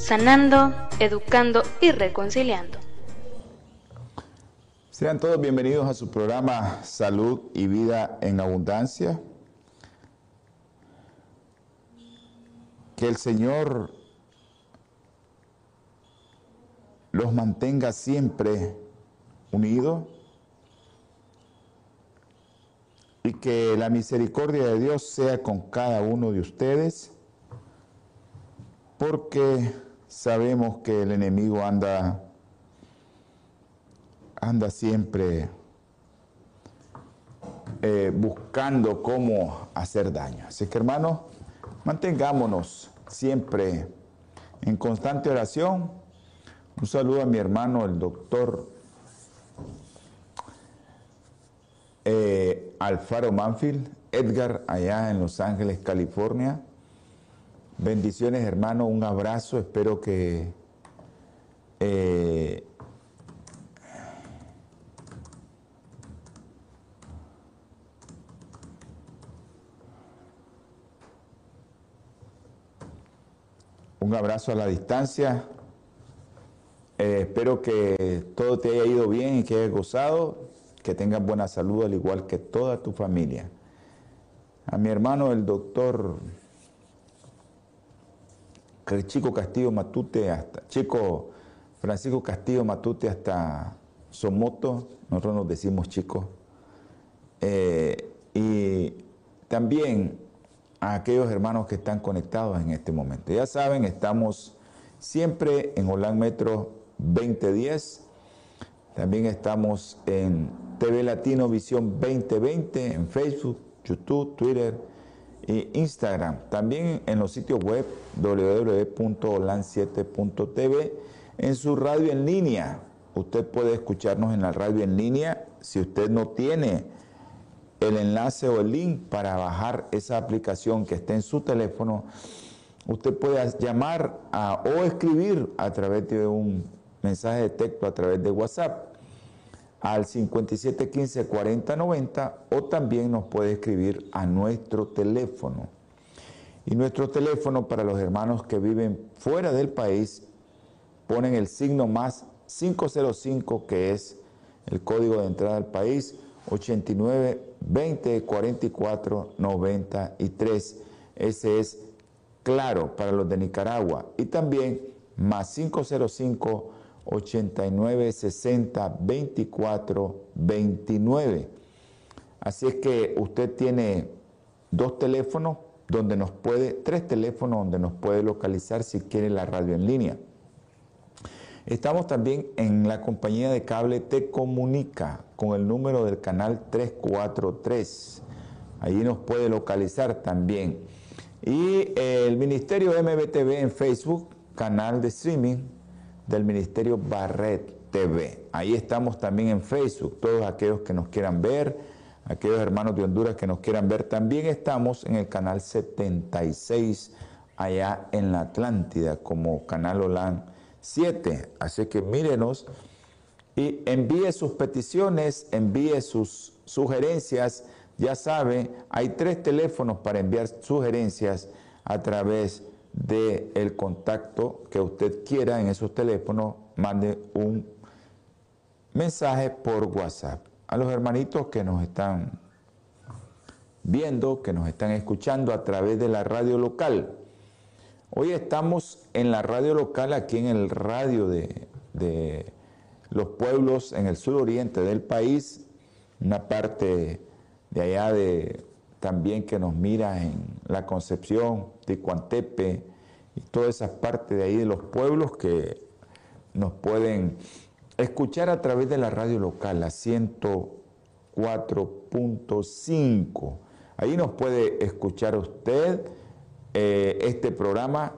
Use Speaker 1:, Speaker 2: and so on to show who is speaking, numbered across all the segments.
Speaker 1: sanando, educando y reconciliando.
Speaker 2: Sean todos bienvenidos a su programa Salud y Vida en Abundancia. Que el Señor los mantenga siempre unidos y que la misericordia de Dios sea con cada uno de ustedes, porque sabemos que el enemigo anda, anda siempre eh, buscando cómo hacer daño. Así que hermanos, mantengámonos siempre en constante oración. Un saludo a mi hermano, el doctor eh, Alfaro Manfield, Edgar, allá en Los Ángeles, California. Bendiciones, hermano, un abrazo. Espero que eh, un abrazo a la distancia. Eh, espero que todo te haya ido bien y que hayas gozado, que tengas buena salud al igual que toda tu familia. A mi hermano, el doctor Chico Castillo Matute hasta, Chico Francisco Castillo Matute hasta Somoto, nosotros nos decimos chicos, eh, y también a aquellos hermanos que están conectados en este momento. Ya saben, estamos siempre en Holan Metro 2010, también estamos en TV Latino Visión 2020, en Facebook, YouTube, Twitter, Instagram. También en los sitios web www.olan7.tv. En su radio en línea. Usted puede escucharnos en la radio en línea. Si usted no tiene el enlace o el link para bajar esa aplicación que esté en su teléfono, usted puede llamar o escribir a través de un mensaje de texto a través de WhatsApp al 5715 4090 o también nos puede escribir a nuestro teléfono. Y nuestro teléfono para los hermanos que viven fuera del país ponen el signo más 505 que es el código de entrada al país 89 20 44 93. Ese es claro para los de Nicaragua y también más 505 89 60 24 29. Así es que usted tiene dos teléfonos donde nos puede, tres teléfonos donde nos puede localizar si quiere la radio en línea. Estamos también en la compañía de cable Te Comunica con el número del canal 343. Allí nos puede localizar también. Y el Ministerio MBTV en Facebook, canal de streaming del Ministerio Barret TV. Ahí estamos también en Facebook, todos aquellos que nos quieran ver, aquellos hermanos de Honduras que nos quieran ver. También estamos en el canal 76 allá en la Atlántida como Canal OLAN 7. Así que mírenos y envíe sus peticiones, envíe sus sugerencias. Ya sabe, hay tres teléfonos para enviar sugerencias a través del el contacto que usted quiera en esos teléfonos, mande un mensaje por WhatsApp. A los hermanitos que nos están viendo, que nos están escuchando a través de la radio local. Hoy estamos en la radio local, aquí en el radio de, de los pueblos en el suroriente del país, una parte de allá de también que nos mira en La Concepción, Ticuantepe y todas esas partes de ahí de los pueblos que nos pueden escuchar a través de la radio local, la 104.5. Ahí nos puede escuchar usted eh, este programa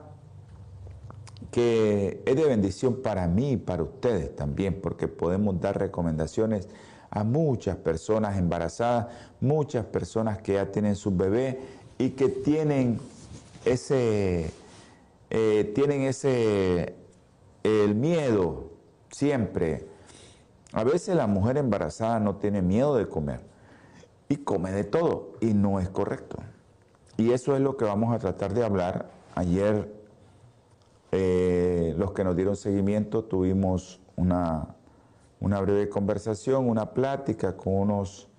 Speaker 2: que es de bendición para mí y para ustedes también, porque podemos dar recomendaciones a muchas personas embarazadas, muchas personas que ya tienen su bebé y que tienen ese, eh, tienen ese, el miedo siempre. A veces la mujer embarazada no tiene miedo de comer y come de todo y no es correcto. Y eso es lo que vamos a tratar de hablar. Ayer eh, los que nos dieron seguimiento tuvimos una, una breve conversación, una plática con unos,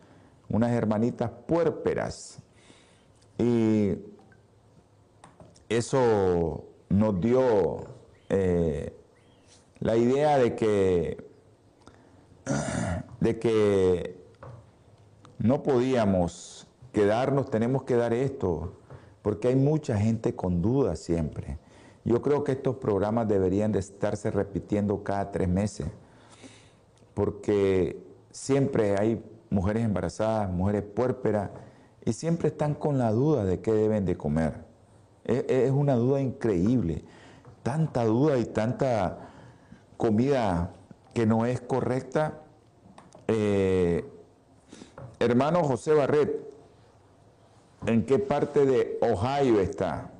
Speaker 2: unas hermanitas puérperas. Y eso nos dio eh, la idea de que, de que no podíamos quedarnos, tenemos que dar esto, porque hay mucha gente con dudas siempre. Yo creo que estos programas deberían de estarse repitiendo cada tres meses, porque siempre hay mujeres embarazadas, mujeres puérperas, y siempre están con la duda de qué deben de comer. Es, una duda increíble, tanta duda y tanta comida que no es correcta. Eh, hermano José Barret, ¿en qué parte de Ohio está?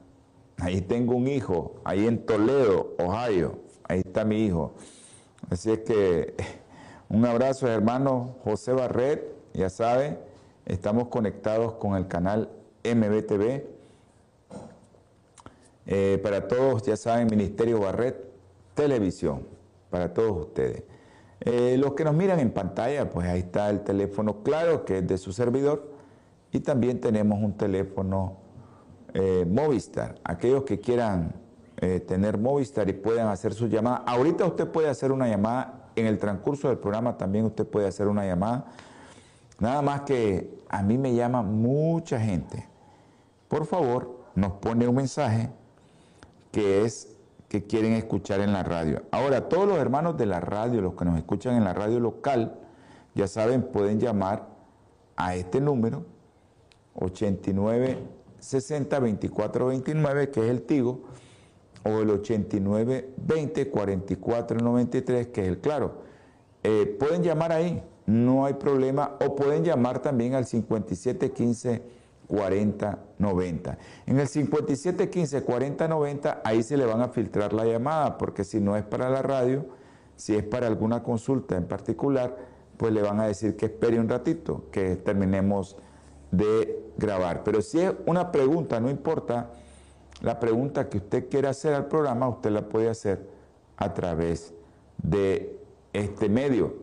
Speaker 2: Ahí tengo un hijo, ahí en Toledo, Ohio. Ahí está mi hijo. Así es que un abrazo, hermano José Barret. Ya sabe, estamos conectados con el canal MBTV. Eh, para todos, ya saben, Ministerio Barret, televisión, para todos ustedes. Eh, los que nos miran en pantalla, pues ahí está el teléfono claro, que es de su servidor, y también tenemos un teléfono eh, Movistar. Aquellos que quieran tener Movistar y puedan hacer su llamada. Ahorita usted puede hacer una llamada, en el transcurso del programa también usted puede hacer una llamada. Nada más que a mí me llama mucha gente. Por favor, nos pone un mensaje que es que quieren escuchar en la radio. Ahora, todos los hermanos de la radio, los que nos escuchan en la radio local, ya saben, pueden llamar a este número 89 60 24 29, que es el Tigo, o el 89 20 44 93, que es el Claro. Eh, pueden llamar ahí, no hay problema, o pueden llamar también al 57 15 40 90. En el 57 15 40 90, ahí se le van a filtrar la llamada, porque si no es para la radio, si es para alguna consulta en particular, pues le van a decir que espere un ratito, que terminemos de grabar. Pero si es una pregunta, no importa la pregunta que usted quiera hacer al programa, usted la puede hacer a través de este medio.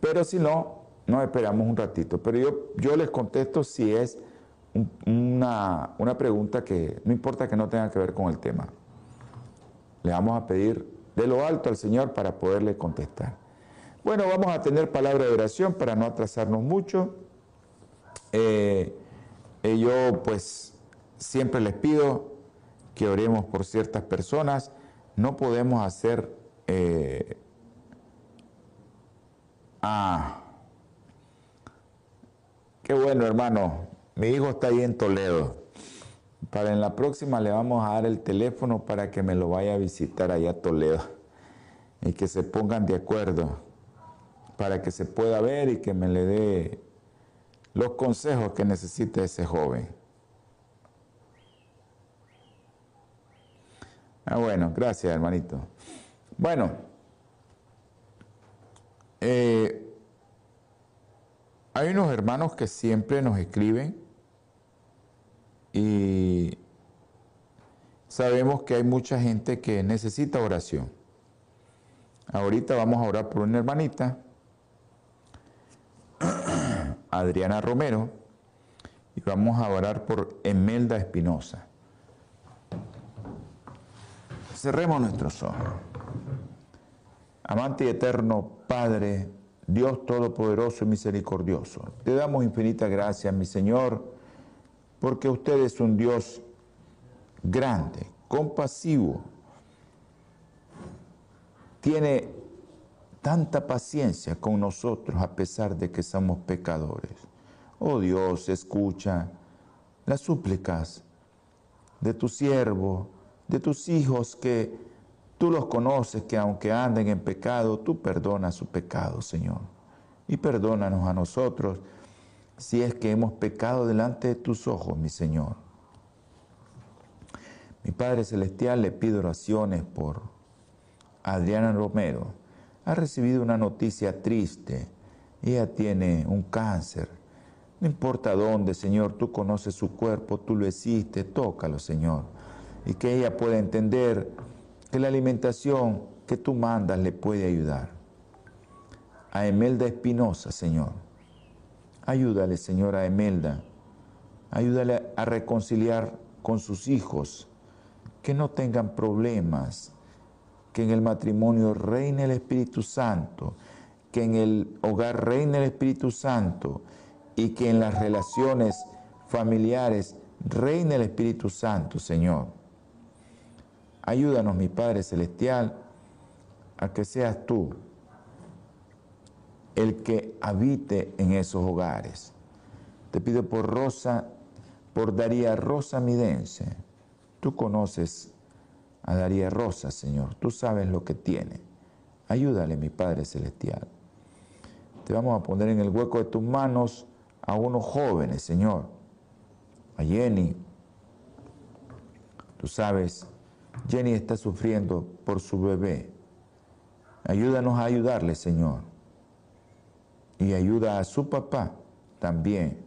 Speaker 2: Pero si no, nos esperamos un ratito. Pero yo, yo les contesto si es una, una pregunta que no importa que no tenga que ver con el tema. Le vamos a pedir de lo alto al Señor para poderle contestar. Bueno, vamos a tener palabra de oración para no atrasarnos mucho. Eh, eh, yo pues siempre les pido que oremos por ciertas personas. No podemos hacer... Eh, ah, qué bueno hermano. Mi hijo está ahí en Toledo. Para en la próxima le vamos a dar el teléfono para que me lo vaya a visitar allá a Toledo. Y que se pongan de acuerdo. Para que se pueda ver y que me le dé los consejos que necesita ese joven. Ah, bueno, gracias hermanito. Bueno, eh, hay unos hermanos que siempre nos escriben y sabemos que hay mucha gente que necesita oración. Ahorita vamos a orar por una hermanita Adriana Romero y vamos a orar por Emelda Espinosa. Cerremos nuestros ojos. Amante y eterno Padre, Dios Todopoderoso y Misericordioso, te damos infinitas gracias, mi Señor, porque usted es un Dios grande, compasivo, tiene tanta paciencia con nosotros a pesar de que somos pecadores. Oh Dios, escucha las súplicas de tu siervo, de tus hijos que Tú los conoces que aunque anden en pecado, tú perdonas su pecado, Señor. Y perdónanos a nosotros si es que hemos pecado delante de tus ojos, mi Señor. Mi Padre Celestial, le pido oraciones por Adriana Romero. Ha recibido una noticia triste. Ella tiene un cáncer. No importa dónde, Señor, tú conoces su cuerpo, tú lo hiciste, tócalo, Señor. Y que ella pueda entender que la alimentación que tú mandas le puede ayudar. A Emelda Espinosa, Señor. Ayúdale, Señor, a Emelda. Ayúdale a reconciliar con sus hijos, que no tengan problemas, que en el matrimonio reine el Espíritu Santo, que en el hogar reine el Espíritu Santo y que en las relaciones familiares reine el Espíritu Santo, Señor. Ayúdanos, mi Padre Celestial, a que seas tú el que habite en esos hogares. Te pido por Rosa, por Daría Rosa Midense. Tú conoces a Daría Rosa, Señor. Tú sabes lo que tiene. Ayúdale, mi Padre Celestial. Te vamos a poner en el hueco de tus manos a unos jóvenes, Señor. A Jenny. Tú sabes Jenny está sufriendo por su bebé. Ayúdanos a ayudarle, Señor. Y ayuda a su papá también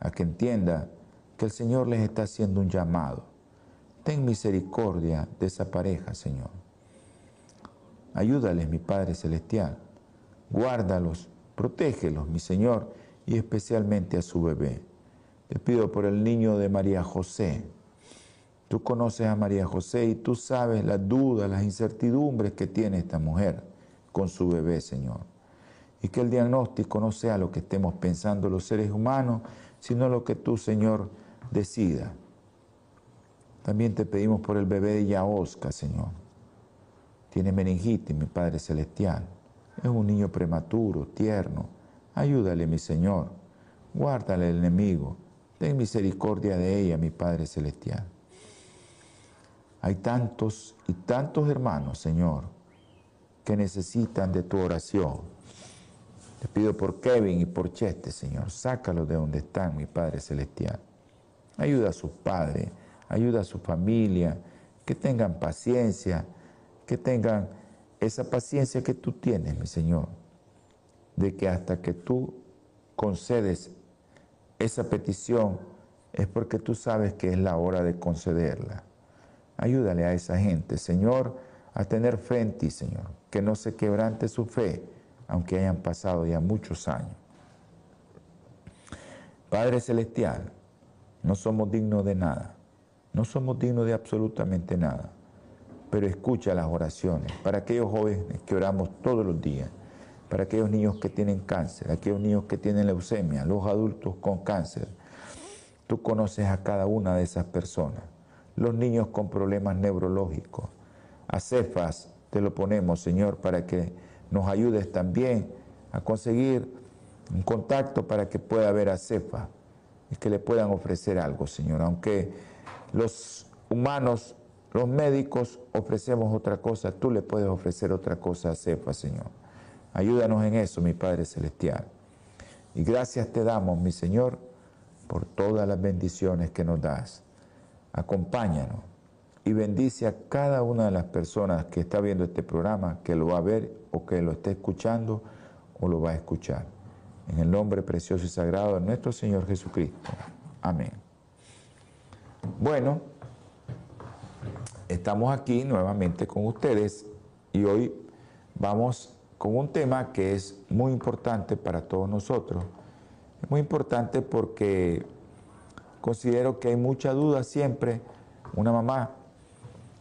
Speaker 2: a que entienda que el Señor les está haciendo un llamado. Ten misericordia de esa pareja, Señor. Ayúdales, mi Padre Celestial. Guárdalos, protégelos, mi Señor, y especialmente a su bebé. Te pido por el niño de María José Tú conoces a María José y tú sabes las dudas, las incertidumbres que tiene esta mujer con su bebé, Señor. Y que el diagnóstico no sea lo que estemos pensando los seres humanos, sino lo que tú, Señor, decida. También te pedimos por el bebé de Yaosca, Señor. Tiene meningitis, mi Padre Celestial. Es un niño prematuro, tierno. Ayúdale, mi Señor. Guárdale el enemigo. Ten misericordia de ella, mi Padre Celestial. Hay tantos y tantos hermanos, Señor, que necesitan de tu oración. Te pido por Kevin y por Cheste, Señor. Sácalos de donde están, mi Padre Celestial. Ayuda a sus padres, ayuda a su familia, que tengan paciencia, que tengan esa paciencia que tú tienes, mi Señor, de que hasta que tú concedes esa petición es porque tú sabes que es la hora de concederla. Ayúdale a esa gente, Señor, a tener fe en ti, Señor, que no se quebrante su fe, aunque hayan pasado ya muchos años. Padre Celestial, no somos dignos de nada, no somos dignos de absolutamente nada, pero escucha las oraciones para aquellos jóvenes que oramos todos los días, para aquellos niños que tienen cáncer, aquellos niños que tienen leucemia, los adultos con cáncer. Tú conoces a cada una de esas personas los niños con problemas neurológicos. A Cefas te lo ponemos, Señor, para que nos ayudes también a conseguir un contacto para que pueda ver a Cefa y que le puedan ofrecer algo, Señor. Aunque los humanos, los médicos ofrecemos otra cosa, tú le puedes ofrecer otra cosa a Cefa, Señor. Ayúdanos en eso, mi Padre Celestial. Y gracias te damos, mi Señor, por todas las bendiciones que nos das acompáñanos y bendice a cada una de las personas que está viendo este programa, que lo va a ver o que lo esté escuchando o lo va a escuchar. En el nombre precioso y sagrado de nuestro Señor Jesucristo. Amén. Bueno, estamos aquí nuevamente con ustedes y hoy vamos con un tema que es muy importante para todos nosotros. Es muy importante porque considero que hay mucha duda siempre. Una mamá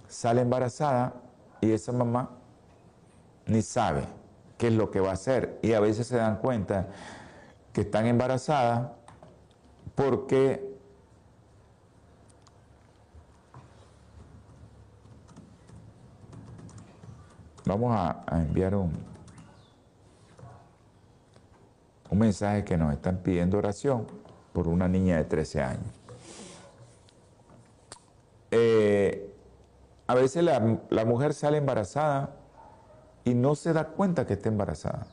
Speaker 2: sale embarazada y esa mamá ni sabe qué es lo que va a hacer. Y a veces se dan cuenta que están embarazadas porque vamos a, enviar un, un mensaje que nos están pidiendo oración por una niña de 13 años. Eh, a veces la, la mujer sale embarazada y no se da cuenta que está embarazada.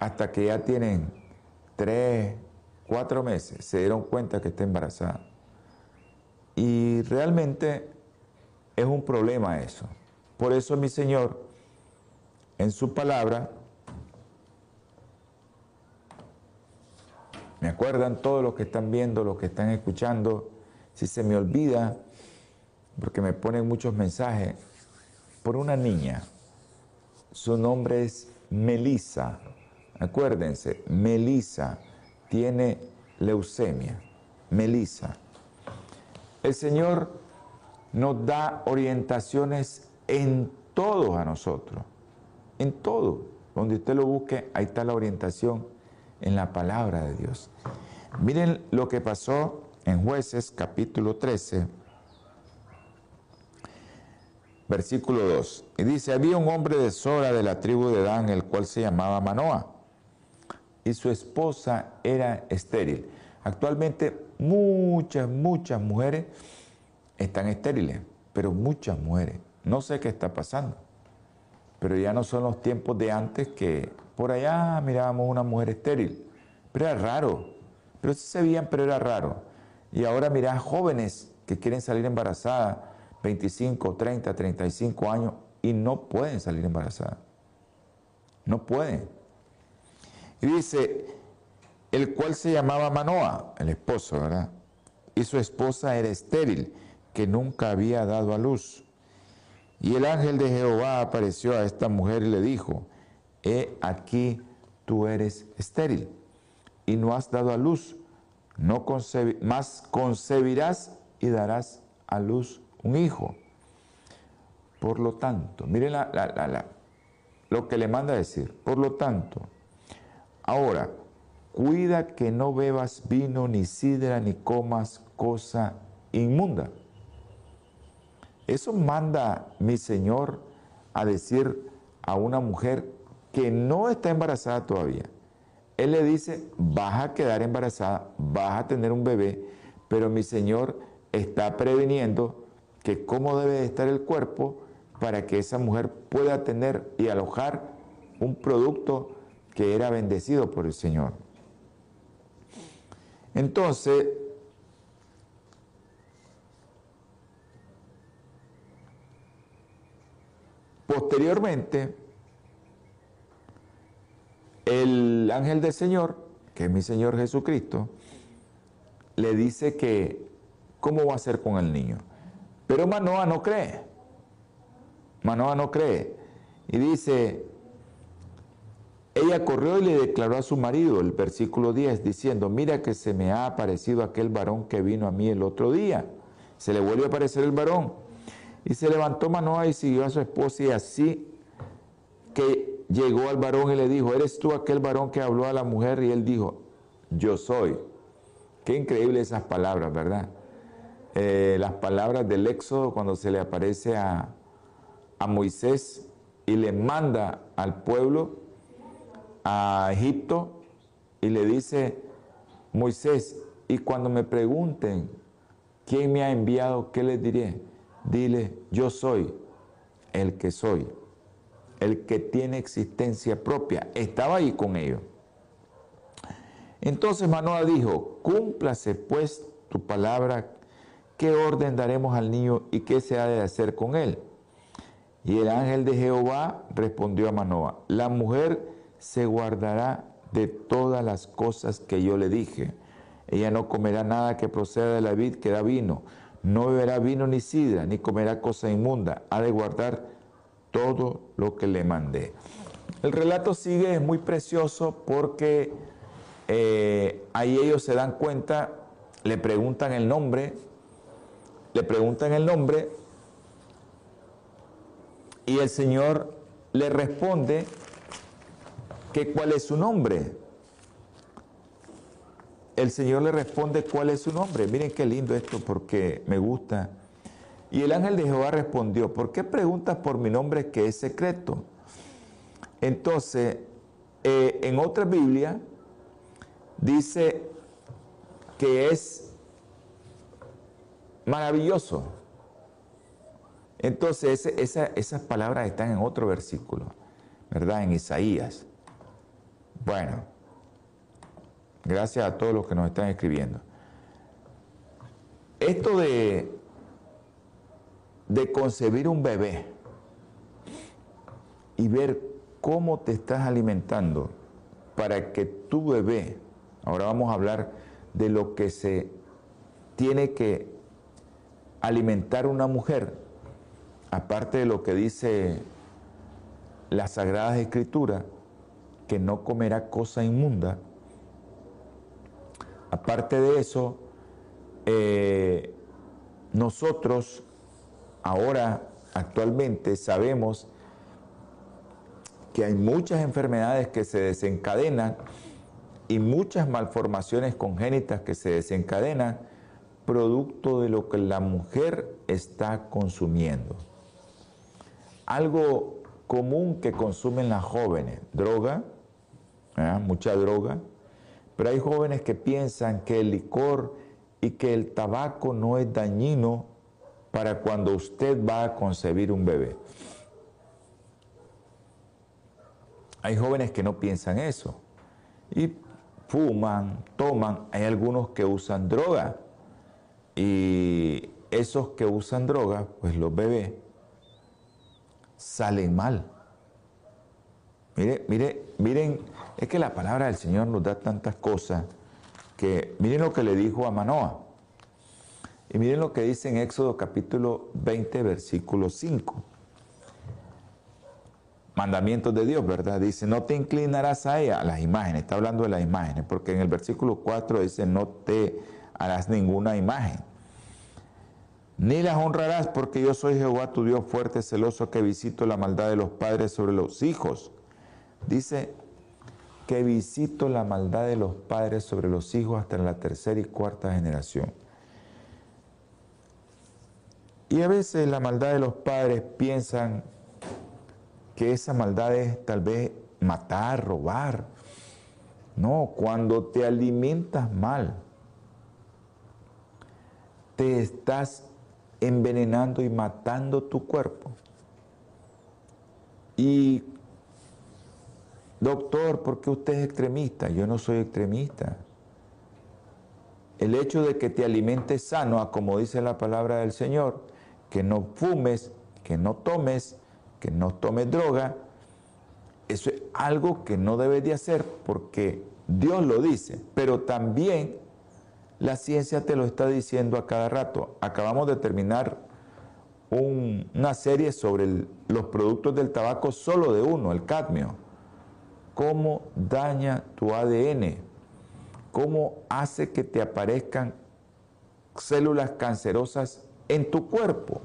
Speaker 2: Hasta que ya tienen tres, cuatro meses, se dieron cuenta que está embarazada. Y realmente es un problema eso. Por eso mi Señor, en su palabra, me acuerdan todos los que están viendo, los que están escuchando, si se me olvida, porque me ponen muchos mensajes, por una niña, su nombre es Melisa. Acuérdense, Melisa tiene leucemia. Melisa. El Señor nos da orientaciones en todo a nosotros. En todo. Donde usted lo busque, ahí está la orientación en la palabra de Dios. Miren lo que pasó en jueces capítulo 13 versículo 2. Y dice, había un hombre de Sora de la tribu de Dan, el cual se llamaba Manoa, y su esposa era estéril. Actualmente muchas, muchas mujeres están estériles, pero muchas mujeres. No sé qué está pasando, pero ya no son los tiempos de antes que por allá mirábamos una mujer estéril, pero era raro, pero sí se veían, pero era raro. Y ahora mirá jóvenes que quieren salir embarazadas, 25, 30, 35 años y no pueden salir embarazadas. No pueden. Y dice, el cual se llamaba Manoa, el esposo, ¿verdad? Y su esposa era estéril, que nunca había dado a luz. Y el ángel de Jehová apareció a esta mujer y le dijo, he aquí tú eres estéril y no has dado a luz, no más concebirás y darás a luz un hijo. Por lo tanto, miren lo que le manda a decir. Por lo tanto, ahora, cuida que no bebas vino, ni sidra, ni comas cosa inmunda. Eso manda mi Señor a decir a una mujer que no está embarazada todavía. Él le dice, vas a quedar embarazada, vas a tener un bebé, pero mi Señor está previniendo que cómo debe estar el cuerpo para que esa mujer pueda tener y alojar un producto que era bendecido por el Señor. Entonces, posteriormente, el ángel del Señor, que es mi Señor Jesucristo, le dice que, ¿cómo va a ser con el niño? Pero Manoa no cree. Manoa no cree. Y dice, ella corrió y le declaró a su marido, el versículo 10, diciendo, mira que se me ha aparecido aquel varón que vino a mí el otro día. Se le vuelve a aparecer el varón. Y se levantó Manoa y siguió a su esposa y así que llegó al varón y le dijo, ¿eres tú aquel varón que habló a la mujer? Y él dijo, yo soy. Qué increíble esas palabras, ¿verdad? Eh, las palabras del Éxodo cuando se le aparece a, a Moisés y le manda al pueblo a Egipto y le dice, Moisés, y cuando me pregunten quién me ha enviado, ¿qué les diré? Dile, yo soy el que soy, el que tiene existencia propia. Estaba ahí con ellos. Entonces Manoa dijo, cúmplase pues tu palabra ¿qué orden daremos al niño y qué se ha de hacer con él? Y el ángel de Jehová respondió a Manoa, la mujer se guardará de todas las cosas que yo le dije. Ella no comerá nada que proceda de la vid que da vino, no beberá vino ni sidra, ni comerá cosa inmunda, ha de guardar todo lo que le mandé. El relato sigue, es muy precioso porque eh, ahí ellos se dan cuenta, le preguntan el nombre, le preguntan el nombre y el Señor le responde que cuál es su nombre. El Señor le responde cuál es su nombre. Miren qué lindo esto porque me gusta. Y el ángel de Jehová respondió, ¿por qué preguntas por mi nombre que es secreto? Entonces, eh, en otra Biblia dice que es maravilloso. Entonces, esas palabras están en otro versículo, ¿verdad? En Isaías. Bueno, gracias a todos los que nos están escribiendo. Esto de, de concebir un bebé y ver cómo te estás alimentando para que tu bebé, ahora vamos a hablar de lo que se tiene que alimentar una mujer, aparte de lo que dice las Sagradas Escrituras, que no comerá cosa inmunda, aparte de eso, eh, nosotros ahora, actualmente, sabemos que hay muchas enfermedades que se desencadenan y muchas malformaciones congénitas que se desencadenan producto de lo que la mujer está consumiendo. Algo común que consumen las jóvenes, droga, ¿eh? mucha droga, pero hay jóvenes que piensan que el licor y que el tabaco no es dañino para cuando usted va a concebir un bebé. Hay jóvenes que no piensan eso y fuman, toman, hay algunos que usan droga y esos que usan droga, pues los bebés, salen mal. Mire, mire, miren, es que la palabra del Señor nos da tantas cosas que miren lo que le dijo a Manoa. Y miren lo que dice en Éxodo capítulo 20, versículo 5. Mandamientos de Dios, ¿verdad? Dice, no te inclinarás a ella, a las imágenes. Está hablando de las imágenes, porque en el versículo 4 dice, no te harás ninguna imagen ni las honrarás porque yo soy Jehová tu Dios fuerte, celoso, que visito la maldad de los padres sobre los hijos. Dice que visito la maldad de los padres sobre los hijos hasta en la tercera y cuarta generación. Y a veces la maldad de los padres piensan que esa maldad es tal vez matar, robar. No, cuando te alimentas mal, te estás envenenando y matando tu cuerpo. Y, doctor, ¿por qué usted es extremista? Yo no soy extremista. El hecho de que te alimentes sano, como dice la palabra del Señor, que no fumes, que no tomes, que no tomes droga, eso es algo que no debes de hacer porque Dios lo dice, pero también la ciencia te lo está diciendo a cada rato. Acabamos de terminar una serie sobre los productos del tabaco, solo de uno, el cadmio. Cómo daña tu ADN, cómo hace que te aparezcan células cancerosas en tu cuerpo.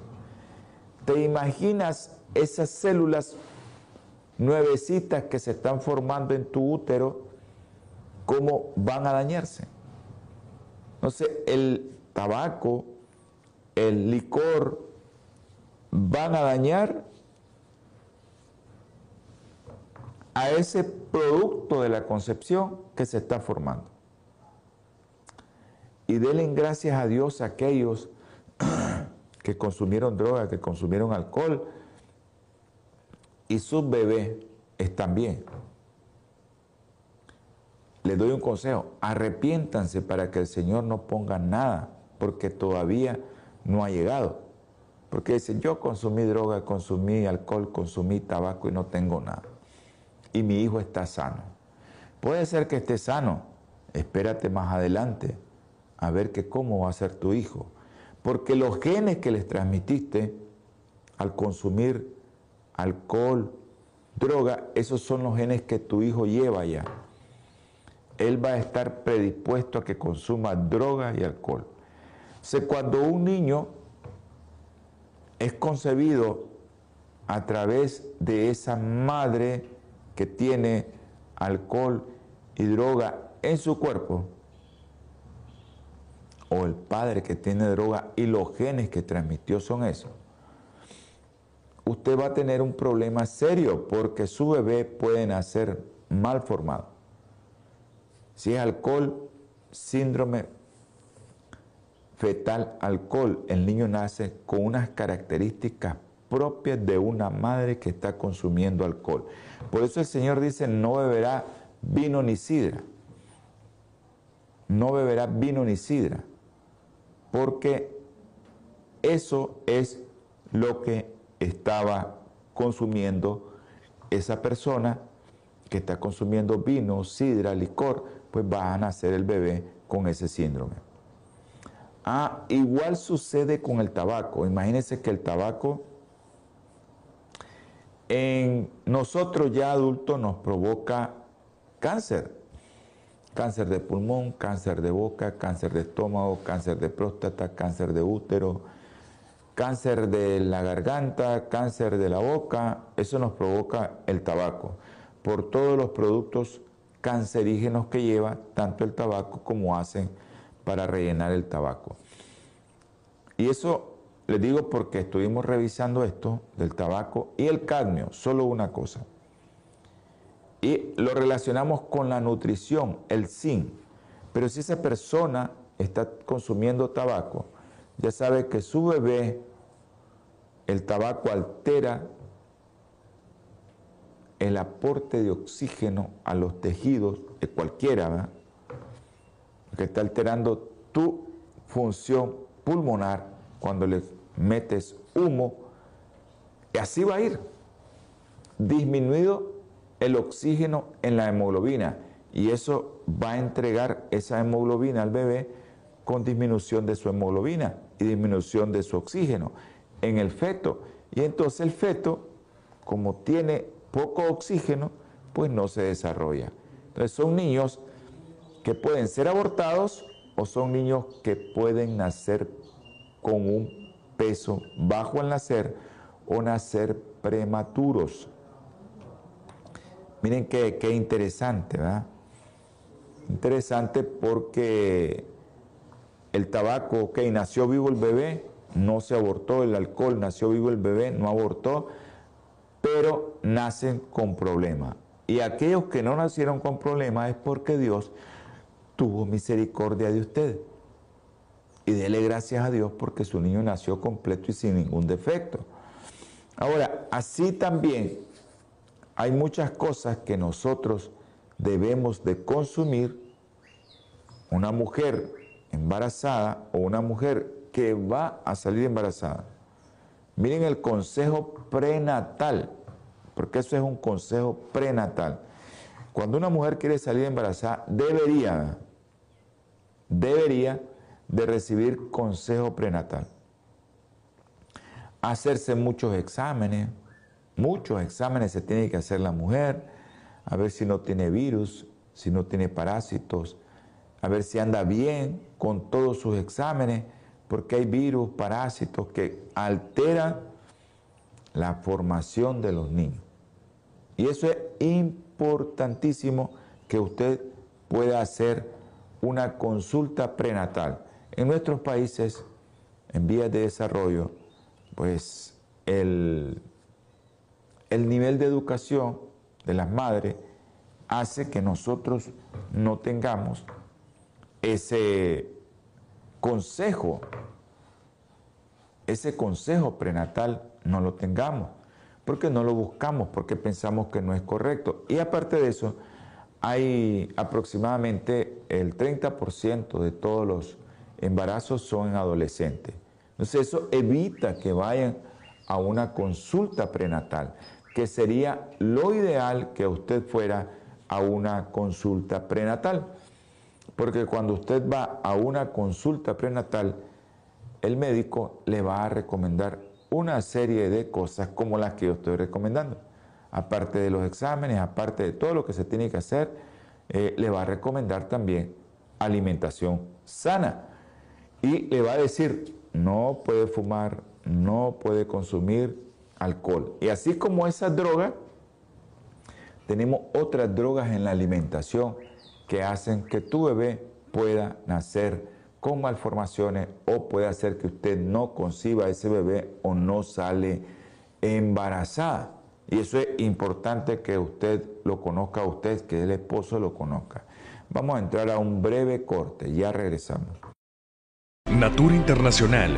Speaker 2: ¿Te imaginas esas células nuevecitas que se están formando en tu útero, cómo van a dañarse? Entonces, el tabaco, el licor, van a dañar a ese producto de la concepción que se está formando. Y denle gracias a Dios a aquellos que consumieron droga, que consumieron alcohol, y sus bebés están bien les doy un consejo, arrepiéntanse para que el Señor no ponga nada, porque todavía no ha llegado. Porque dicen, yo consumí droga, consumí alcohol, consumí tabaco y no tengo nada. Y mi hijo está sano. Puede ser que esté sano, espérate más adelante a ver que cómo va a ser tu hijo. Porque los genes que les transmitiste al consumir alcohol, droga, esos son los genes que tu hijo lleva ya él va a estar predispuesto a que consuma droga y alcohol. O cuando un niño es concebido a través de esa madre que tiene alcohol y droga en su cuerpo, o el padre que tiene droga y los genes que transmitió son esos, usted va a tener un problema serio porque su bebé puede nacer mal formado. Si es alcohol, síndrome fetal alcohol, el niño nace con unas características propias de una madre que está consumiendo alcohol. Por eso el Señor dice, no beberá vino ni sidra. No beberá vino ni sidra. Porque eso es lo que estaba consumiendo esa persona que está consumiendo vino, sidra, licor, pues va a nacer el bebé con ese síndrome. Ah, igual sucede con el tabaco. Imagínense que el tabaco en nosotros ya adultos nos provoca cáncer. Cáncer de pulmón, cáncer de boca, cáncer de estómago, cáncer de próstata, cáncer de útero, cáncer de la garganta, cáncer de la boca. Eso nos provoca el tabaco por todos los productos cancerígenos que lleva tanto el tabaco como hacen para rellenar el tabaco. Y eso les digo porque estuvimos revisando esto del tabaco y el cadmio, solo una cosa. Y lo relacionamos con la nutrición, el zinc. Pero si esa persona está consumiendo tabaco, ya sabe que su bebé, el tabaco altera el aporte de oxígeno a los tejidos de cualquiera, ¿verdad? que está alterando tu función pulmonar cuando le metes humo, y así va a ir. Disminuido el oxígeno en la hemoglobina y eso va a entregar esa hemoglobina al bebé con disminución de su hemoglobina y disminución de su oxígeno en el feto. Y entonces el feto, como tiene poco oxígeno, pues no se desarrolla. Entonces son niños que pueden ser abortados o son niños que pueden nacer con un peso bajo al nacer o nacer prematuros. Miren qué, interesante, ¿verdad? Interesante porque el tabaco, ok, nació vivo el bebé, no se abortó, el alcohol, nació vivo el bebé, no abortó, pero nacen con problemas. Y aquellos que no nacieron con problemas es porque Dios tuvo misericordia de ustedes y dele gracias a Dios porque su niño nació completo y sin ningún defecto. Ahora, así también hay muchas cosas que nosotros debemos de consumir. Una mujer embarazada o una mujer que va a salir embarazada. Miren el consejo prenatal, porque eso es un consejo prenatal. Cuando una mujer quiere salir embarazada, debería, debería de recibir consejo prenatal. Hacerse muchos exámenes, muchos exámenes se tiene que hacer la mujer, a ver si no tiene virus, si no tiene parásitos, a ver si anda bien con todos sus exámenes, porque hay virus, parásitos que alteran la formación de los niños. Y eso es importantísimo que usted pueda hacer una consulta prenatal. En nuestros países en vías de desarrollo, pues el, el nivel de educación de las madres hace que nosotros no tengamos ese consejo, ese consejo prenatal no lo tengamos, porque no lo buscamos, porque pensamos que no es correcto. Y aparte de eso, hay aproximadamente el 30% de todos los embarazos son en adolescentes. Entonces eso evita que vayan a una consulta prenatal, que sería lo ideal que usted fuera a una consulta prenatal. Porque cuando usted va a una consulta prenatal, el médico le va a recomendar una serie de cosas como las que yo estoy recomendando. Aparte de los exámenes, aparte de todo lo que se tiene que hacer, eh, le va a recomendar también alimentación sana y le va a decir, no puede fumar, no puede consumir alcohol. Y así como esa droga, tenemos otras drogas en la alimentación que hacen que tu bebé pueda nacer con malformaciones o puede hacer que usted no conciba ese bebé o no sale embarazada. Y eso es importante que usted lo conozca, usted que el esposo lo conozca. Vamos a entrar a un breve corte, ya regresamos.
Speaker 3: Natura Internacional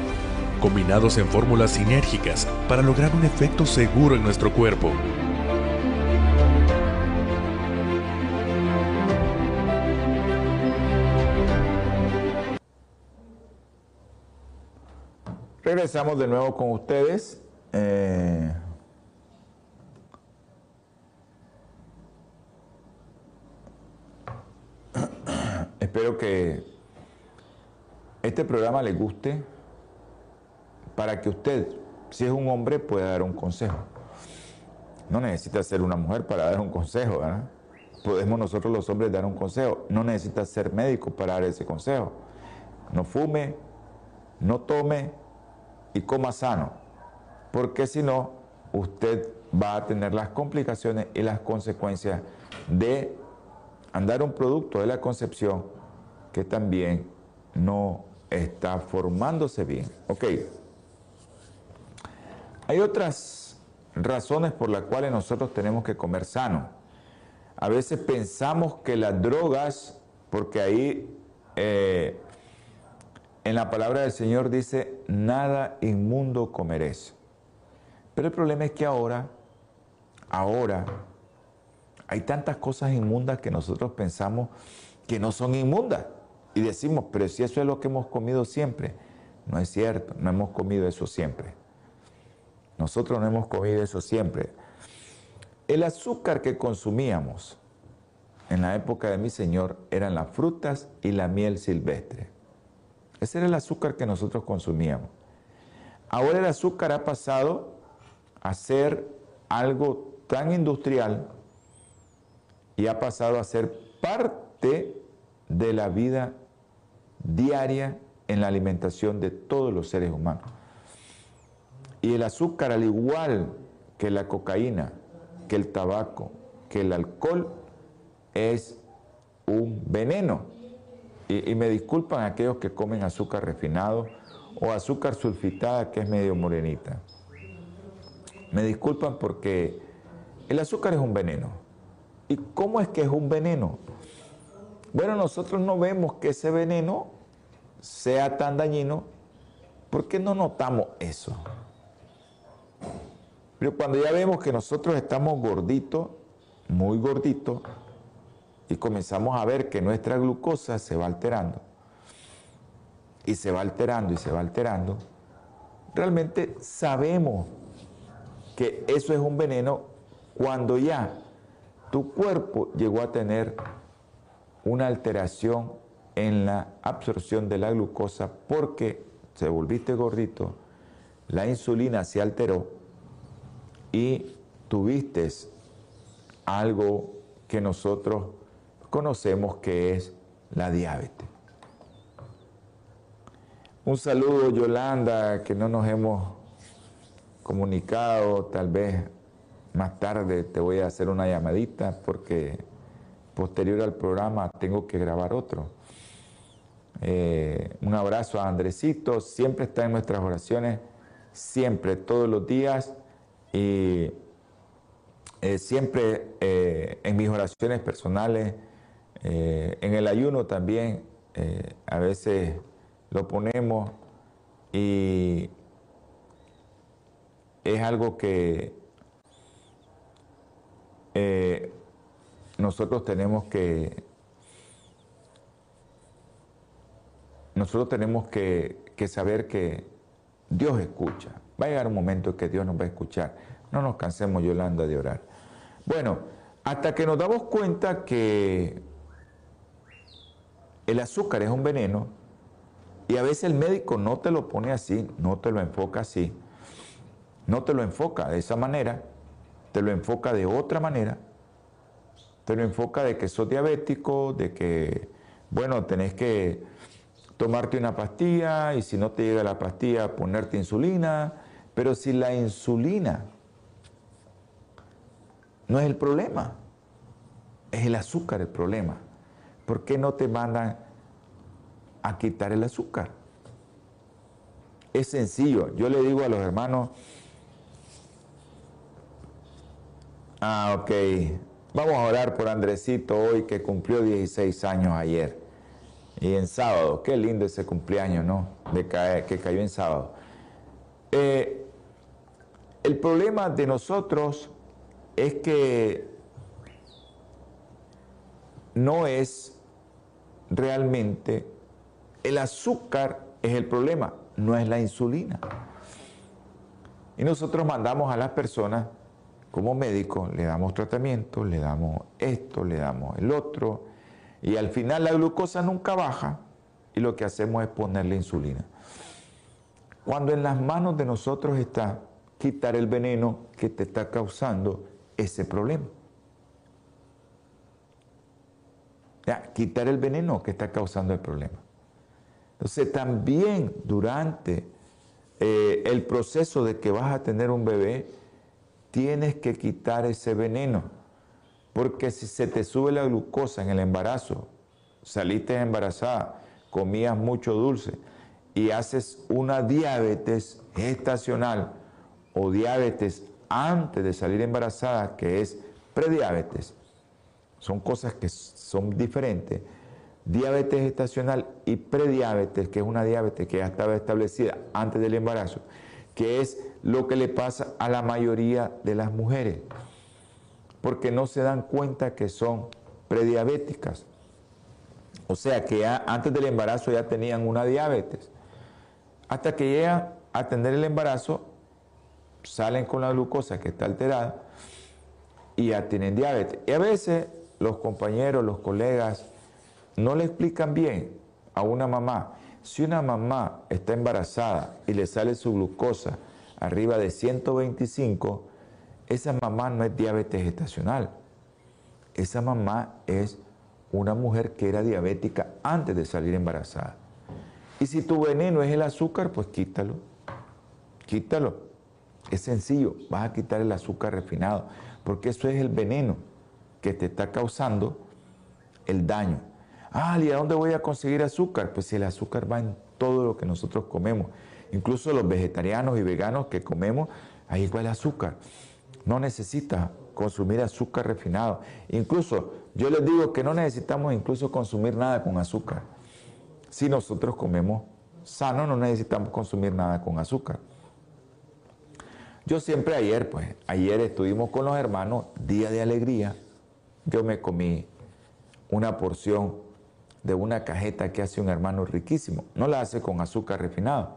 Speaker 3: combinados en fórmulas sinérgicas para lograr un efecto seguro en nuestro cuerpo.
Speaker 2: Regresamos de nuevo con ustedes. Eh, espero que este programa le guste para que usted, si es un hombre, pueda dar un consejo. No necesita ser una mujer para dar un consejo, ¿verdad? Podemos nosotros los hombres dar un consejo. No necesita ser médico para dar ese consejo. No fume, no tome y coma sano porque si no, usted va a tener las complicaciones y las consecuencias de andar un producto de la concepción que también no está formándose bien. Ok. Hay otras razones por las cuales nosotros tenemos que comer sano. A veces pensamos que las drogas, porque ahí eh, en la palabra del Señor dice, nada inmundo comeréis. Pero el problema es que ahora, ahora, hay tantas cosas inmundas que nosotros pensamos que no son inmundas. Y decimos, pero si eso es lo que hemos comido siempre. No es cierto, no hemos comido eso siempre. Nosotros no hemos comido eso siempre. El azúcar que consumíamos en la época de mi Señor eran las frutas y la miel silvestre. Ese era el azúcar que nosotros consumíamos. Ahora el azúcar ha pasado hacer algo tan industrial y ha pasado a ser parte de la vida diaria en la alimentación de todos los seres humanos. Y el azúcar, al igual que la cocaína, que el tabaco, que el alcohol, es un veneno. Y, me disculpan aquellos que comen azúcar refinado o azúcar sulfitada que es medio morenita. Me disculpan porque el azúcar es un veneno. ¿Y cómo es que es un veneno? Bueno, nosotros no vemos que ese veneno sea tan dañino porque no notamos eso. Pero cuando ya vemos que nosotros estamos gorditos, muy gorditos, y comenzamos a ver que nuestra glucosa se va alterando, y se va alterando y se va alterando, realmente sabemos que eso es un veneno cuando ya tu cuerpo llegó a tener una alteración en la absorción de la glucosa porque se volviste gordito, la insulina se alteró y tuviste algo que nosotros conocemos que es la diabetes. Un saludo Yolanda, que no nos hemos comunicado, tal vez más tarde te voy a hacer una llamadita porque posterior al programa tengo que grabar otro. Eh, un abrazo a Andresito, siempre está en nuestras oraciones, siempre, todos los días y eh, siempre eh, en mis oraciones personales, en el ayuno también, a veces lo ponemos y es algo que eh, nosotros tenemos que nosotros tenemos que, saber que Dios escucha. Va a llegar un momento que Dios nos va a escuchar. No nos cansemos, Yolanda, de orar. Bueno, hasta que nos damos cuenta que el azúcar es un veneno y a veces el médico no te lo pone así, no te lo enfoca así no te lo enfoca de esa manera, te lo enfoca de otra manera, te lo enfoca de que sos diabético, de que, bueno, tenés que tomarte una pastilla y si no te llega la pastilla, ponerte insulina, pero si la insulina no es el problema, es el azúcar el problema. ¿Por qué no te mandan a quitar el azúcar? Es sencillo. Yo le digo a los hermanos, ah, ok, vamos a orar por Andresito hoy que cumplió 16 años ayer. Y en sábado, qué lindo ese cumpleaños, ¿no? De que cayó en sábado. Eh, el problema de nosotros es que no es realmente el azúcar es el problema, no es la insulina. Y nosotros mandamos a las personas como médicos, le damos tratamiento, le damos esto, le damos el otro, y al final la glucosa nunca baja y lo que hacemos es ponerle insulina. Cuando en las manos de nosotros está quitar el veneno que te está causando ese problema. quitar el veneno que está causando el problema. Entonces también durante eh, el proceso de que vas a tener un bebé, tienes que quitar ese veneno. Porque si se te sube la glucosa en el embarazo, saliste embarazada, comías mucho dulce y haces una diabetes estacional o diabetes antes de salir embarazada, que es prediabetes, son cosas que son diferentes. Diabetes estacional y prediabetes, que es una diabetes que ya estaba establecida antes del embarazo, que es lo que le pasa a la mayoría de las mujeres, porque no se dan cuenta que son prediabéticas. O sea que antes del embarazo ya tenían una diabetes. Hasta que llegan a tener el embarazo, salen con la glucosa que está alterada y ya tienen diabetes. Y a veces los compañeros, los colegas, no le explican bien a una mamá. Si una mamá está embarazada y le sale su glucosa arriba de 125, esa mamá no es diabetes gestacional. Esa mamá es una mujer que era diabética antes de salir embarazada. Y si tu veneno es el azúcar, pues quítalo. Quítalo. Es sencillo, vas a quitar el azúcar refinado, porque eso es el veneno que te está causando el daño. Ah, ¿y a dónde voy a conseguir azúcar? Pues si el azúcar va en todo lo que nosotros comemos. Incluso los vegetarianos y veganos que comemos, ahí va el azúcar. No necesitas consumir azúcar refinado. Incluso yo les digo que no necesitamos incluso consumir nada con azúcar. Si nosotros comemos sano, no necesitamos consumir nada con azúcar. Yo siempre ayer, pues, ayer estuvimos con los hermanos, día de alegría, yo me comí una porción de una cajeta que hace un hermano riquísimo. No la hace con azúcar refinado,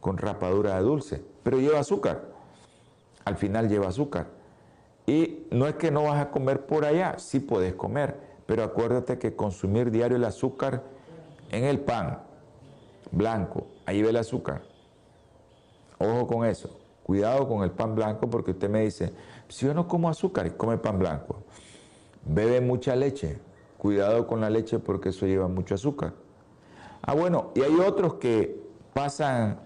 Speaker 2: con rapadura de dulce, pero lleva azúcar. Al final lleva azúcar. Y no es que no vas a comer por allá, sí puedes comer, pero acuérdate que consumir diario el azúcar en el pan blanco, ahí ve el azúcar. Ojo con eso. Cuidado con el pan blanco porque usted me dice, si yo no como azúcar y come pan blanco. Bebe mucha leche. Cuidado con la leche porque eso lleva mucho azúcar. Ah, bueno, y hay otros que pasan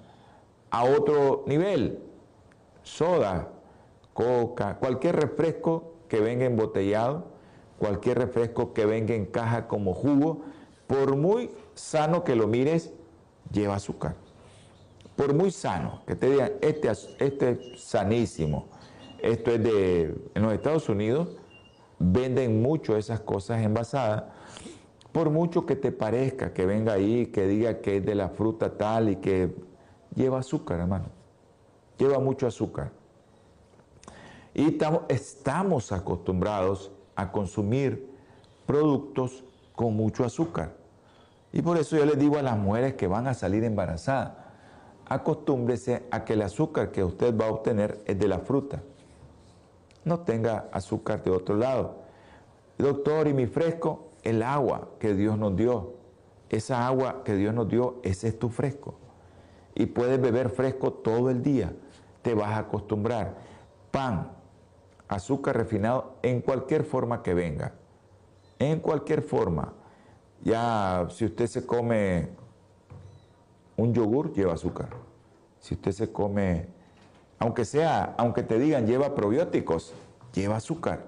Speaker 2: a otro nivel. Soda, coca, cualquier refresco que venga embotellado, cualquier refresco que venga en caja como jugo, por muy sano que lo mires, lleva azúcar. Por muy sano, que te digan, este, este es sanísimo, esto es de, en los Estados Unidos, venden mucho esas cosas envasadas, por mucho que te parezca que venga ahí, que diga que es de la fruta tal y que lleva azúcar, hermano. Lleva mucho azúcar. Y estamos acostumbrados a consumir productos con mucho azúcar. Y por eso yo les digo a las mujeres que van a salir embarazadas, acostúmbrese a que el azúcar que usted va a obtener es de la fruta no tenga azúcar de otro lado. Doctor, ¿y mi fresco? El agua que Dios nos dio. Esa agua que Dios nos dio, ese es tu fresco. Y puedes beber fresco todo el día. Te vas a acostumbrar. Pan, azúcar refinado en cualquier forma que venga. En cualquier forma. Ya si usted se come un yogur, lleva azúcar. Si usted se come aunque sea, aunque te digan lleva probióticos, lleva azúcar.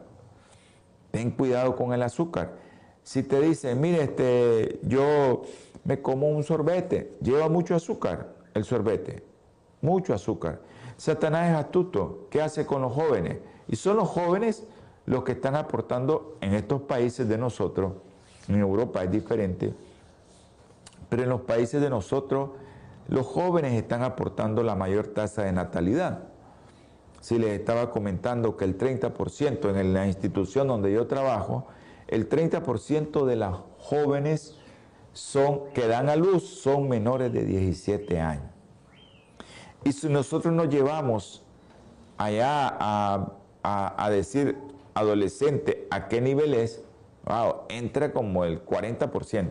Speaker 2: ten cuidado con el azúcar. Si te dicen, mire, este, yo me como un sorbete, lleva mucho azúcar el sorbete, mucho azúcar. Satanás es astuto, ¿qué hace con los jóvenes? Y son los jóvenes los que están aportando en estos países de nosotros, en Europa es diferente, pero en los países de nosotros los jóvenes están aportando la mayor tasa de natalidad. Si les estaba comentando que el 30% en la institución donde yo trabajo, el 30% de las jóvenes son, que dan a luz son menores de 17 años. Y si nosotros nos llevamos allá a, decir adolescente, ¿a qué nivel es? Wow, entra como el 40%.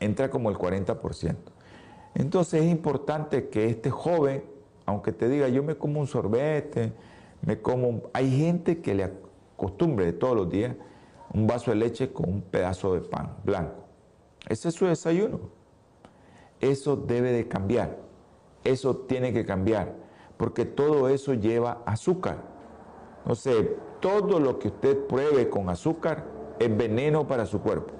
Speaker 2: Entra como el 40%. Entonces es importante que este joven, aunque te diga, yo me como un sorbete, me como... Hay gente que le acostumbre todos los días un vaso de leche con un pedazo de pan blanco. Ese es su desayuno. Eso debe de cambiar. Eso tiene que cambiar. Porque todo eso lleva azúcar. No sé, todo lo que usted pruebe con azúcar es veneno para su cuerpo.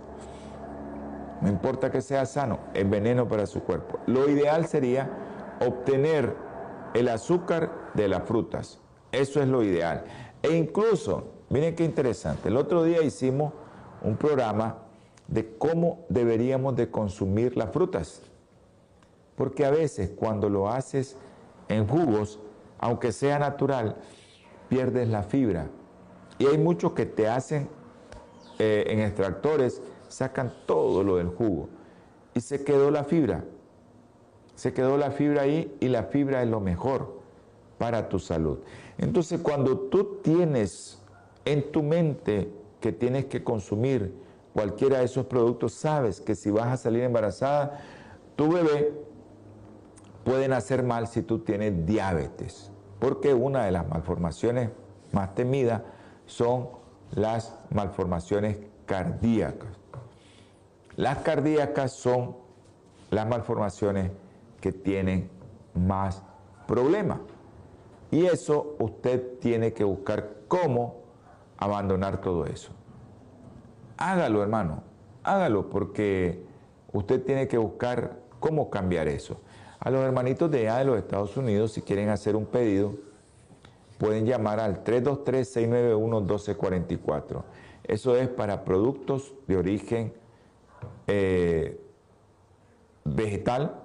Speaker 2: No importa que sea sano, es veneno para su cuerpo. Lo ideal sería obtener el azúcar de las frutas. Eso es lo ideal. E incluso, miren qué interesante, el otro día hicimos un programa de cómo deberíamos de consumir las frutas. Porque a veces cuando lo haces en jugos, aunque sea natural, pierdes la fibra. Y hay muchos que te hacen eh, en extractores sacan todo lo del jugo y se quedó la fibra. Se quedó la fibra ahí y la fibra es lo mejor para tu salud. Entonces cuando tú tienes en tu mente que tienes que consumir cualquiera de esos productos, sabes que si vas a salir embarazada, tu bebé puede hacer mal si tú tienes diabetes, porque una de las malformaciones más temidas son las malformaciones cardíacas. Las cardíacas son las malformaciones que tienen más problemas. Y eso usted tiene que buscar cómo abandonar todo eso. Hágalo, hermano, hágalo porque usted tiene que buscar cómo cambiar eso. A los hermanitos de allá de los Estados Unidos, si quieren hacer un pedido, pueden llamar al 323-691-1244. Eso es para productos de origen eh, vegetal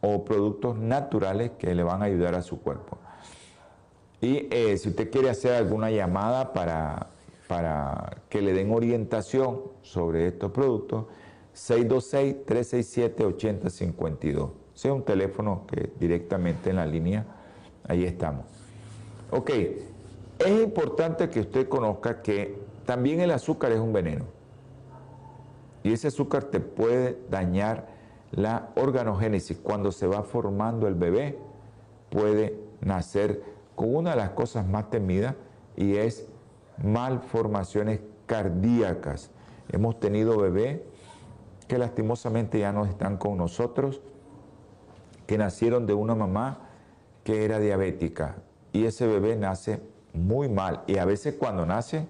Speaker 2: o productos naturales que le van a ayudar a su cuerpo. Y eh, si usted quiere hacer alguna llamada para, para que le den orientación sobre estos productos, 626-367-8052. Sea un teléfono que directamente en la línea, ahí estamos. Ok, es importante que usted conozca que también el azúcar es un veneno. Y ese azúcar te puede dañar la organogénesis. Cuando se va formando el bebé, puede nacer con una de las cosas más temidas y es malformaciones cardíacas. Hemos tenido bebés que lastimosamente ya no están con nosotros, que nacieron de una mamá que era diabética y ese bebé nace muy mal y a veces cuando nace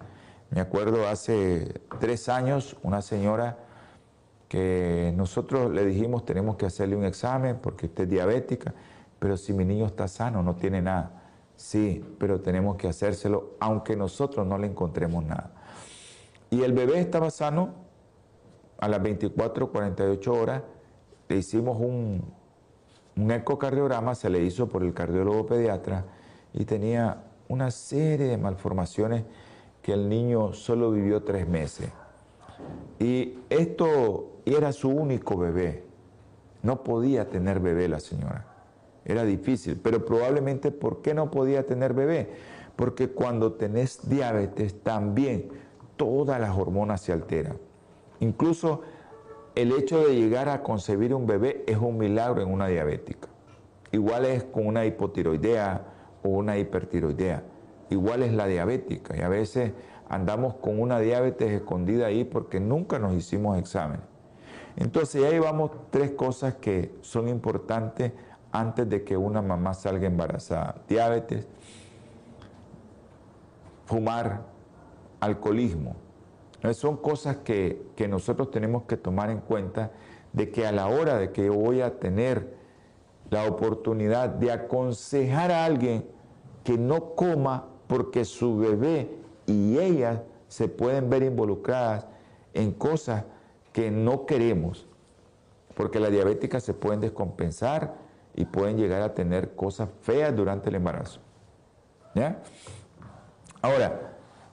Speaker 2: me acuerdo hace tres años una señora que nosotros le dijimos tenemos que hacerle un examen porque usted es diabética, pero si mi niño está sano, no tiene nada. Sí, pero tenemos que hacérselo aunque nosotros no le encontremos nada. Y el bebé estaba sano, a las 24, 48 horas le hicimos un, un ecocardiograma, se le hizo por el cardiólogo pediatra y tenía una serie de malformaciones que el niño solo vivió tres meses. Y esto era su único bebé. No podía tener bebé la señora. Era difícil, pero probablemente ¿por qué no podía tener bebé? Porque cuando tenés diabetes también todas las hormonas se alteran. Incluso el hecho de llegar a concebir un bebé es un milagro en una diabética. Igual es con una hipotiroidea o una hipertiroidea igual es la diabética. Y a veces andamos con una diabetes escondida ahí porque nunca nos hicimos examen. Entonces ahí vamos tres cosas que son importantes antes de que una mamá salga embarazada. Diabetes, fumar alcoholismo. Son cosas que, que nosotros tenemos que tomar en cuenta de que a la hora de que yo voy a tener la oportunidad de aconsejar a alguien que no coma porque su bebé y ella se pueden ver involucradas en cosas que no queremos, porque las diabéticas se pueden descompensar y pueden llegar a tener cosas feas durante el embarazo. ¿Ya? Ahora,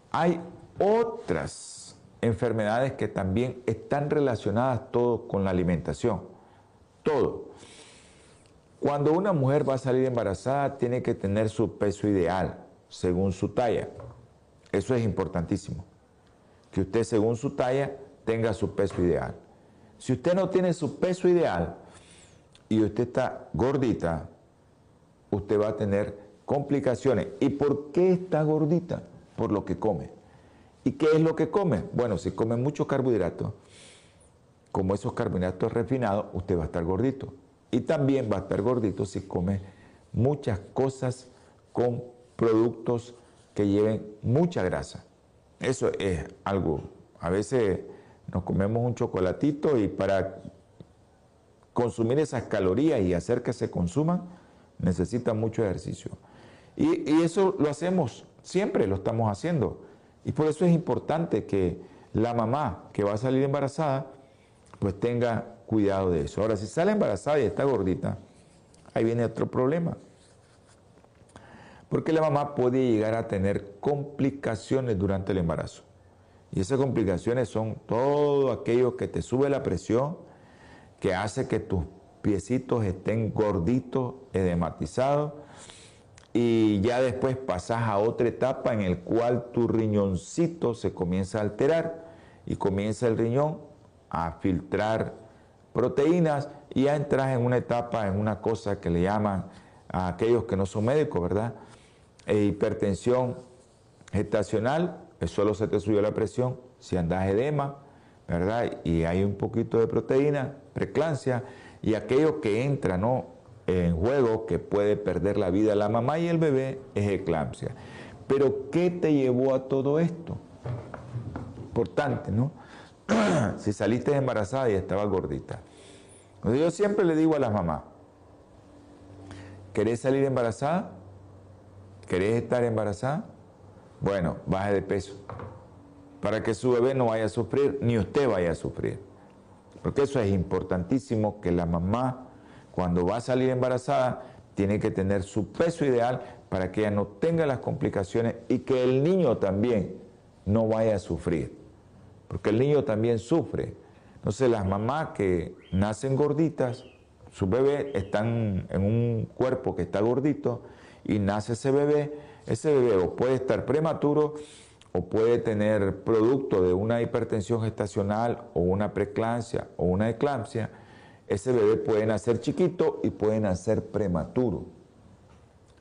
Speaker 2: hay otras enfermedades que también están relacionadas todo con la alimentación. Todo. Cuando una mujer va a salir embarazada, tiene que tener su peso ideal, según su talla. Eso es importantísimo. Que usted, según su talla, tenga su peso ideal. Si usted no tiene su peso ideal y usted está gordita, usted va a tener complicaciones. ¿Y por qué está gordita? Por lo que come. ¿Y qué es lo que come? Bueno, si come mucho carbohidratos, como esos carbohidratos refinados, usted va a estar gordito. Y también va a estar gordito si come muchas cosas con productos que lleven mucha grasa. Eso es algo, a veces nos comemos un chocolatito y para consumir esas calorías y hacer que se consuman, necesita mucho ejercicio. Y, y, eso lo hacemos, siempre lo estamos haciendo. Y por eso es importante que la mamá que va a salir embarazada, pues tenga cuidado de eso. Ahora, si sale embarazada y está gordita, ahí viene otro problema. Porque la mamá puede llegar a tener complicaciones durante el embarazo. Y esas complicaciones son todo aquello que te sube la presión, que hace que tus piecitos estén gorditos, edematizados, y ya después pasas a otra etapa en el cual tu riñoncito se comienza a alterar y comienza el riñón a filtrar proteínas y ya entras en una etapa, en una cosa que le llaman a aquellos que no son médicos, ¿verdad? E hipertensión gestacional, solo se te subió la presión, si andas edema, ¿verdad? Y hay un poquito de proteína, preclancia, y aquello que entra, ¿no? En juego, que puede perder la vida la mamá y el bebé, es eclampsia. Pero, ¿qué te llevó a todo esto? Importante, ¿no? si saliste embarazada y estabas gordita. yo siempre le digo a las mamás, ¿querés salir embarazada? ¿Querés estar embarazada? Bueno, baje de peso. Para que su bebé no vaya a sufrir, ni usted vaya a sufrir. Porque eso es importantísimo, que la mamá, cuando va a salir embarazada, tiene que tener su peso ideal para que ella no tenga las complicaciones y que el niño también no vaya a sufrir porque el niño también sufre. Entonces las mamás que nacen gorditas, su bebé están en un cuerpo que está gordito y nace ese bebé, ese bebé puede estar prematuro o puede tener producto de una hipertensión gestacional o una preclancia o una eclampsia, ese bebé puede nacer chiquito y puede nacer prematuro.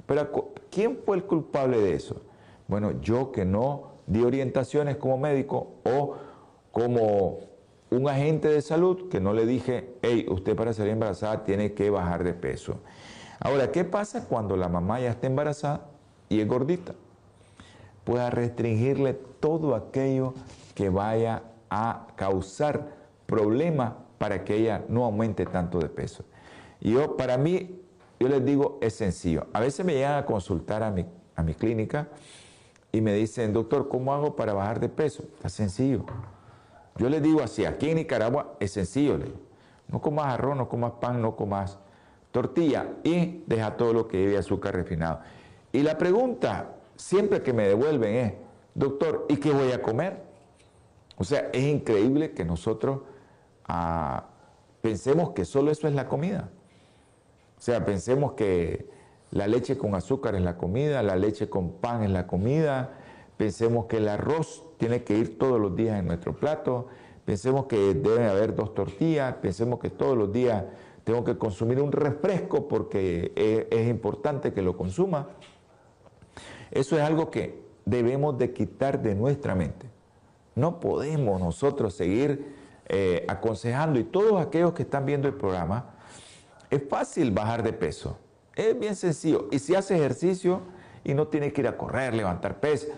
Speaker 2: Pero ¿quién fue el culpable de eso? Bueno, yo que no di orientaciones como médico o como un agente de salud que no le dije, hey, usted para salir embarazada tiene que bajar de peso. Ahora, ¿qué pasa cuando la mamá ya está embarazada y es gordita? Pues a restringirle todo aquello que vaya a causar problemas para que ella no aumente tanto de peso. Yo, para mí, yo les digo, es sencillo. A veces me llegan a consultar a mi, a mi clínica y me dicen, doctor, ¿cómo hago para bajar de peso? Está sencillo yo le digo así, aquí en Nicaragua es sencillo, no comas arroz, no comas pan, no comas tortilla y deja todo lo que lleve azúcar refinado. Y la pregunta siempre que me devuelven es, doctor, ¿y qué voy a comer? O sea, es increíble que nosotros ah, pensemos que solo eso es la comida. O sea, pensemos que la leche con azúcar es la comida, la leche con pan es la comida, pensemos que el arroz tiene que ir todos los días en nuestro plato, pensemos que debe haber dos tortillas, pensemos que todos los días tengo que consumir un refresco porque es, importante que lo consuma. Eso es algo que debemos de quitar de nuestra mente. No podemos nosotros seguir eh, aconsejando y todos aquellos que están viendo el programa, es fácil bajar de peso, es bien sencillo. Y si hace ejercicio y no tiene que ir a correr, levantar peso,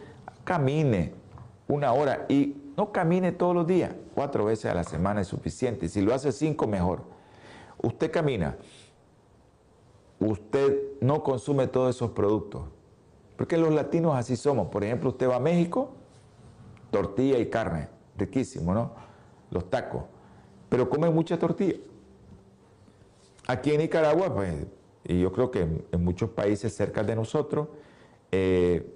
Speaker 2: camine, una hora y no camine todos los días, cuatro veces a la semana es suficiente. Si lo hace cinco, mejor. Usted camina, usted no consume todos esos productos. Porque los latinos así somos. Por ejemplo, usted va a México, tortilla y carne, riquísimo, ¿no? Los tacos. Pero come mucha tortilla. Aquí en Nicaragua, pues, y yo creo que en, muchos países cerca de nosotros, eh,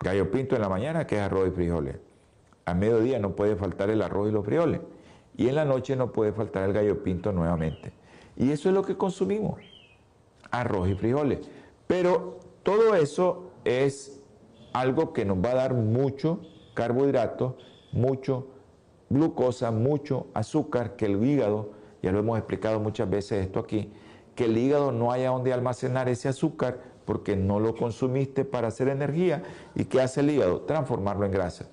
Speaker 2: gallo pinto en la mañana, que es arroz y frijoles. A mediodía no puede faltar el arroz y los frijoles. Y en la noche no puede faltar el gallo pinto nuevamente. Y eso es lo que consumimos, arroz y frijoles. Pero todo eso es algo que nos va a dar mucho carbohidrato, mucho glucosa, mucho azúcar, que el hígado, ya lo hemos explicado muchas veces esto aquí, que el hígado no haya donde almacenar ese azúcar porque no lo consumiste para hacer energía. ¿Y qué hace el hígado? Transformarlo en grasa.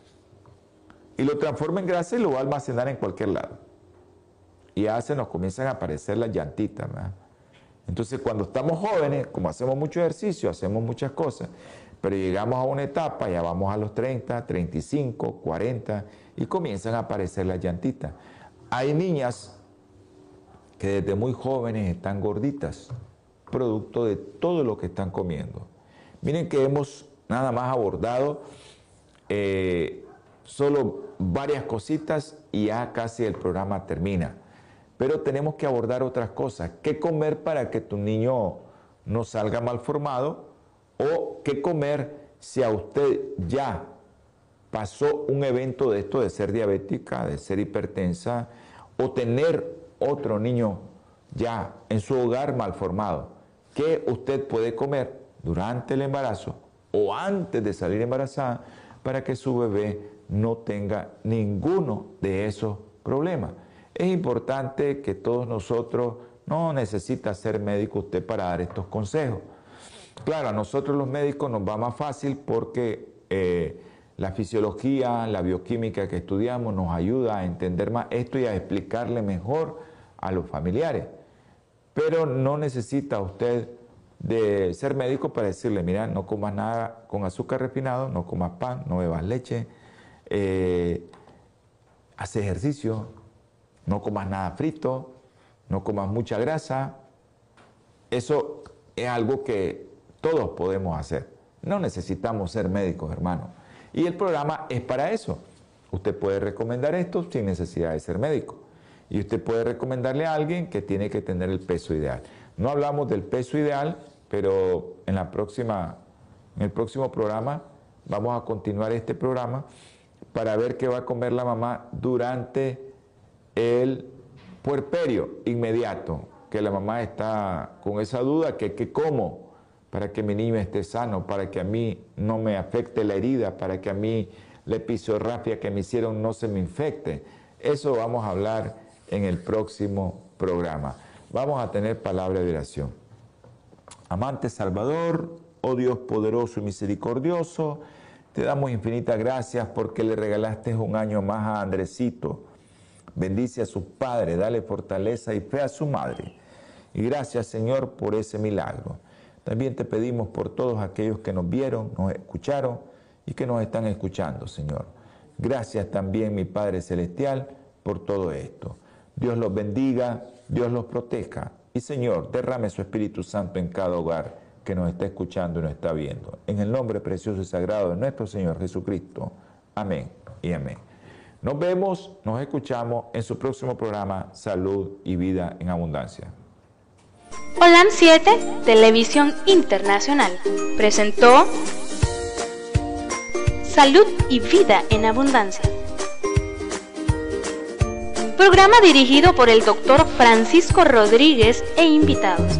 Speaker 2: Y lo transforma en grasa y lo va a almacenar en cualquier lado. Y ya se nos comienzan a aparecer las llantitas. Entonces cuando estamos jóvenes, como hacemos mucho ejercicio, hacemos muchas cosas, pero llegamos a una etapa, ya vamos a los 30, 35, 40 y comienzan a aparecer las llantitas. Hay niñas que desde muy jóvenes están gorditas, producto de todo lo que están comiendo. Miren que hemos nada más abordado eh, solo varias cositas y ya casi el programa termina. Pero tenemos que abordar otras cosas. ¿Qué comer para que tu niño no salga mal formado? ¿O qué comer si a usted ya pasó un evento de esto de ser diabética, de ser hipertensa, o tener otro niño ya en su hogar mal formado? ¿Qué usted puede comer durante el embarazo o antes de salir embarazada para que su bebé no tenga ninguno de esos problemas. Es importante que todos nosotros, no necesita ser médico usted para dar estos consejos. Claro, a nosotros los médicos nos va más fácil porque eh, la fisiología, la bioquímica que estudiamos nos ayuda a entender más esto y a explicarle mejor a los familiares. Pero no necesita usted de ser médico para decirle, mira, no comas nada con azúcar refinado, no comas pan, no bebas leche, eh, ejercicio, no comas nada frito, no comas mucha grasa. Eso es algo que todos podemos hacer. No necesitamos ser médicos, hermano. Y el programa es para eso. Usted puede recomendar esto sin necesidad de ser médico. Y usted puede recomendarle a alguien que tiene que tener el peso ideal. No hablamos del peso ideal, pero en, la próxima, en el próximo programa vamos a continuar este programa para ver qué va a comer la mamá durante el puerperio inmediato, que la mamá está con esa duda, que qué como para que mi niño esté sano, para que a mí no me afecte la herida, para que a mí la episorrafia que me hicieron no se me infecte. Eso vamos a hablar en el próximo programa. Vamos a tener palabra de oración. Amante Salvador, oh Dios poderoso y misericordioso, te damos infinitas gracias porque le regalaste un año más a Andresito. Bendice a su padre, dale fortaleza y fe a su madre. Y gracias Señor por ese milagro. También te pedimos por todos aquellos que nos vieron, nos escucharon y que nos están escuchando, Señor. Gracias también, mi Padre Celestial, por todo esto. Dios los bendiga, Dios los proteja. Y Señor, derrame su Espíritu Santo en cada hogar que nos está escuchando y nos está viendo. En el nombre precioso y sagrado de nuestro Señor Jesucristo. Amén y amén. Nos vemos, nos escuchamos en su próximo programa Salud y Vida en Abundancia.
Speaker 1: Holan 7, Televisión Internacional, presentó Salud y Vida en Abundancia. Programa dirigido por el doctor Francisco Rodríguez e invitados